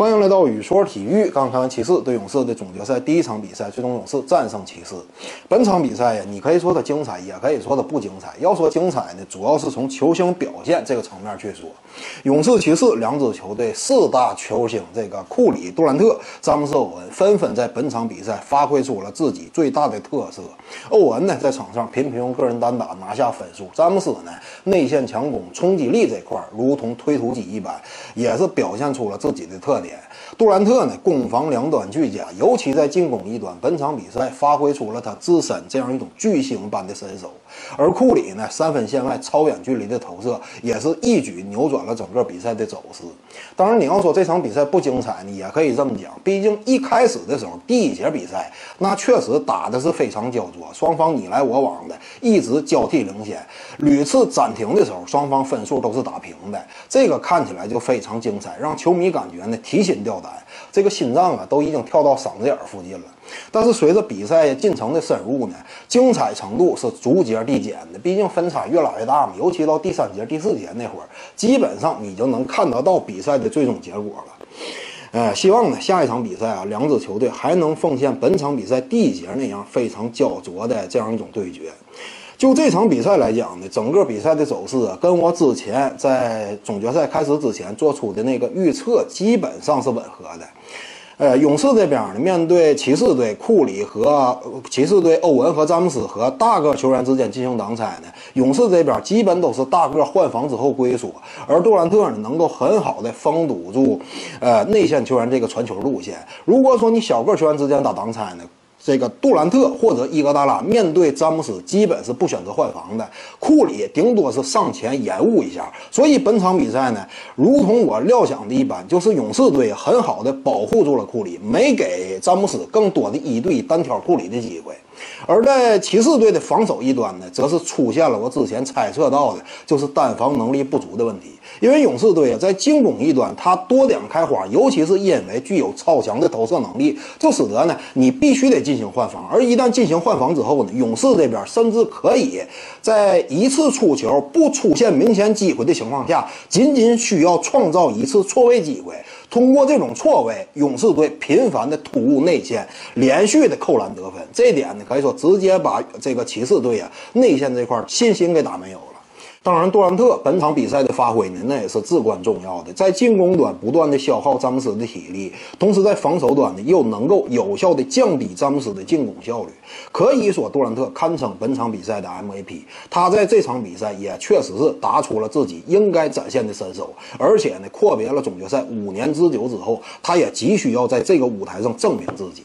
欢迎来到雨说体育。刚看完骑士对勇士的总决赛第一场比赛，最终勇士战胜骑士。本场比赛呀，你可以说它精彩，也可以说它不精彩。要说精彩呢，主要是从球星表现这个层面去说。勇士、骑士两支球队四大球星，这个库里、杜兰特、詹姆斯、欧文纷纷在本场比赛发挥出了自己最大的特色。欧文呢，在场上频频用个人单打拿下分数；詹姆斯呢，内线强攻、冲击力这块如同推土机一般，也是表现出了自己的特点。杜兰特呢，攻防两端俱佳，尤其在进攻一端，本场比赛发挥出了他自身这样一种巨星般的身手。而库里呢，三分线外超远距离的投射，也是一举扭转了整个比赛的走势。当然，你要说这场比赛不精彩呢，也可以这么讲，毕竟一开始的时候，第一节比赛那确实打的是非常焦灼，双方你来我往的，一直交替领先。屡次暂停的时候，双方分数都是打平的，这个看起来就非常精彩，让球迷感觉呢提提心吊胆，这个心脏啊都已经跳到嗓子眼附近了。但是随着比赛进程的深入呢，精彩程度是逐节递减的，毕竟分差越来越大嘛。尤其到第三节、第四节那会儿，基本上你就能看得到比赛的最终结果了。呃，希望呢下一场比赛啊，两支球队还能奉献本场比赛第一节那样非常焦灼的这样一种对决。就这场比赛来讲呢，整个比赛的走势啊，跟我之前在总决赛开始之前做出的那个预测基本上是吻合的。呃，勇士这边呢，面对骑士队，库里和骑士队欧文和詹姆斯和大个球员之间进行挡拆呢，勇士这边基本都是大个换防之后龟缩，而杜兰特呢能够很好的封堵住，呃内线球员这个传球路线。如果说你小个球员之间打挡拆呢？这个杜兰特或者伊戈达拉面对詹姆斯，基本是不选择换防的。库里顶多是上前延误一下。所以本场比赛呢，如同我料想的一般，就是勇士队很好的保护住了库里，没给詹姆斯更多的一对单挑库里的机会。而在骑士队的防守一端呢，则是出现了我之前猜测到的，就是单防能力不足的问题。因为勇士队啊，在进攻一端，他多点开花，尤其是因为具有超强的投射能力，就使得呢，你必须得进行换防。而一旦进行换防之后呢，勇士这边甚至可以在一次出球不出现明显机会的情况下，仅仅需要创造一次错位机会。通过这种错位，勇士队频繁的突入内线，连续的扣篮得分，这点呢可以说直接把这个骑士队啊内线这块信心给打没有了。当然，杜兰特本场比赛的发挥呢，那也是至关重要的。在进攻端不断的消耗詹姆斯的体力，同时在防守端呢，又能够有效的降低詹姆斯的进攻效率。可以说，杜兰特堪称本场比赛的 MVP。他在这场比赛也确实是打出了自己应该展现的身手，而且呢，阔别了总决赛五年之久之后，他也急需要在这个舞台上证明自己。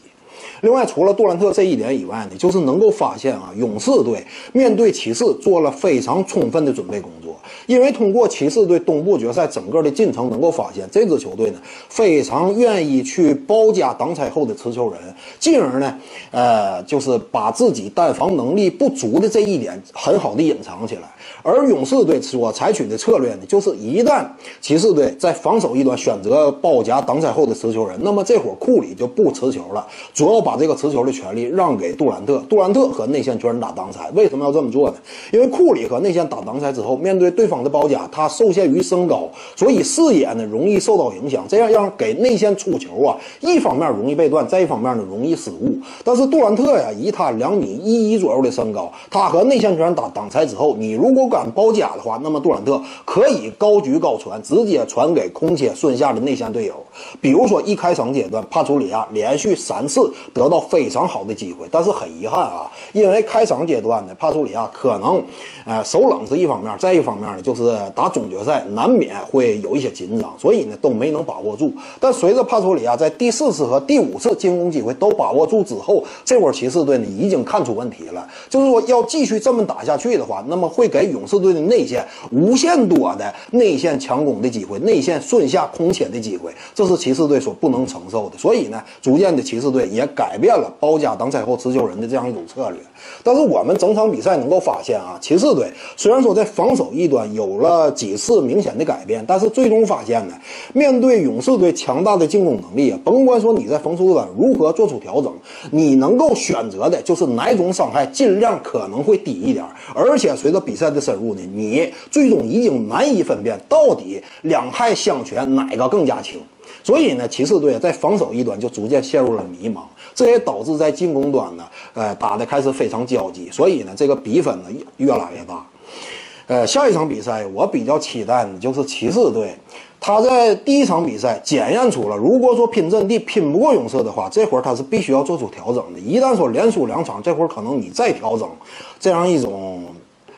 另外，除了杜兰特这一点以外呢，就是能够发现啊，勇士队面对骑士做了非常充分的准备工作。因为通过骑士队东部决赛整个的进程，能够发现这支球队呢非常愿意去包夹挡拆后的持球人，进而呢，呃，就是把自己单防能力不足的这一点很好的隐藏起来。而勇士队所采取的策略呢，就是一旦骑士队在防守一端选择包夹挡拆后的持球人，那么这会儿库里就不持球了，主要把这个持球的权利让给杜兰特，杜兰特和内线球员打挡拆。为什么要这么做呢？因为库里和内线打挡拆之后，面对对方。的包夹，他受限于身高，所以视野呢容易受到影响，这样让给内线出球啊，一方面容易被断，再一方面呢容易失误。但是杜兰特呀，以他两米一一左右的身高，他和内线球员打挡拆之后，你如果敢包夹的话，那么杜兰特可以高举高传，直接传给空切顺下的内线队友。比如说一开场阶段，帕楚里亚连续三次得到非常好的机会，但是很遗憾啊，因为开场阶段呢，帕楚里亚可能，呃，手冷是一方面，再一方面呢。就是打总决赛难免会有一些紧张，所以呢都没能把握住。但随着帕楚里亚在第四次和第五次进攻机会都把握住之后，这会儿骑士队呢已经看出问题了。就是说要继续这么打下去的话，那么会给勇士队的内线无限多的内线强攻的机会，内线顺下空切的机会，这是骑士队所不能承受的。所以呢，逐渐的骑士队也改改变了包夹挡拆后持球人的这样一种策略。但是我们整场比赛能够发现啊，骑士队虽然说在防守一一端有了几次明显的改变，但是最终发现呢，面对勇士队强大的进攻能力啊，甭管说你在防守端如何做出调整，你能够选择的就是哪种伤害尽量可能会低一点。而且随着比赛的深入呢，你最终已经难以分辨到底两害相权哪个更加轻。所以呢，骑士队在防守一端就逐渐陷入了迷茫，这也导致在进攻端呢，呃，打的开始非常焦急。所以呢，这个比分呢越来越大。呃，下一场比赛我比较期待的就是骑士队，他在第一场比赛检验出了，如果说拼阵地拼不过勇士的话，这会儿他是必须要做出调整的。一旦说连输两场，这会儿可能你再调整，这样一种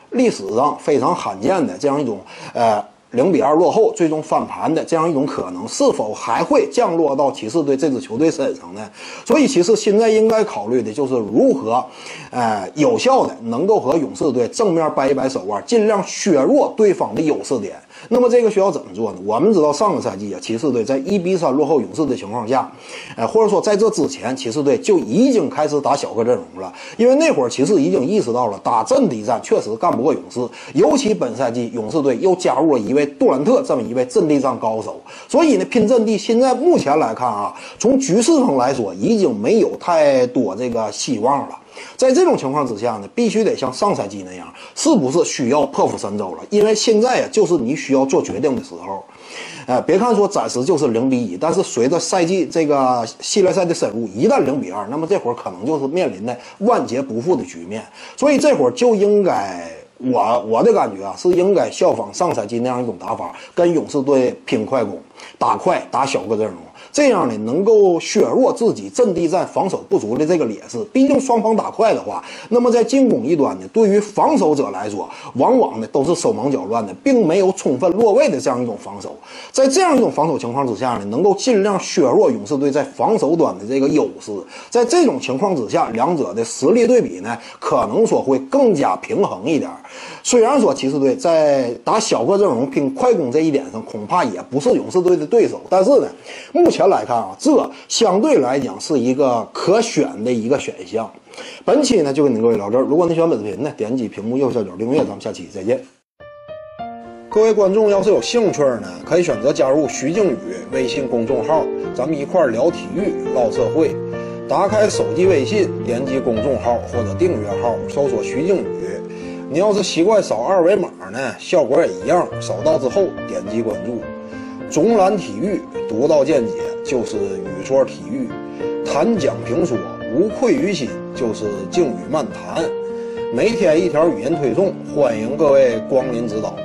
历史上非常罕见的这样一种呃。零比二落后，最终翻盘的这样一种可能，是否还会降落到骑士队这支球队身上呢？所以，骑士现在应该考虑的就是如何，呃，有效的能够和勇士队正面掰一掰手腕，尽量削弱对方的优势点。那么这个需要怎么做呢？我们知道上个赛季啊，骑士队在一比三落后勇士的情况下，呃，或者说在这之前，骑士队就已经开始打小个阵容了。因为那会儿骑士已经意识到了打阵地战确实干不过勇士，尤其本赛季勇士队又加入了一位杜兰特这么一位阵地战高手，所以呢，拼阵地现在目前来看啊，从局势上来说已经没有太多这个希望了。在这种情况之下呢，必须得像上赛季那样，是不是需要破釜沉舟了？因为现在呀，就是你需要做决定的时候。哎，别看说暂时就是零比一，但是随着赛季这个系列赛的深入，一旦零比二，那么这会儿可能就是面临的万劫不复的局面。所以这会儿就应该，我我的感觉啊，是应该效仿上赛季那样一种打法，跟勇士队拼快攻，打快，打小个阵容。这样呢，能够削弱自己阵地战防守不足的这个劣势。毕竟双方打快的话，那么在进攻一端呢，对于防守者来说，往往呢都是手忙脚乱的，并没有充分落位的这样一种防守。在这样一种防守情况之下呢，能够尽量削弱勇士队在防守端的这个优势。在这种情况之下，两者的实力对比呢，可能说会更加平衡一点。虽然说骑士队在打小个阵容拼快攻这一点上，恐怕也不是勇士队的对手，但是呢，目前。来看啊，这相对来讲是一个可选的一个选项。本期呢就跟您各位聊这儿。如果你喜欢本视频呢，点击屏幕右下角订阅，咱们下期再见。各位观众要是有兴趣呢，可以选择加入徐静宇微信公众号，咱们一块聊体育、唠社会。打开手机微信，点击公众号或者订阅号，搜索徐静宇。你要是习惯扫二维码呢，效果也一样。扫到之后点击关注。总览体育，独到见解，就是语说体育；谈讲评说，无愧于心，就是静语漫谈。每天一条语音推送，欢迎各位光临指导。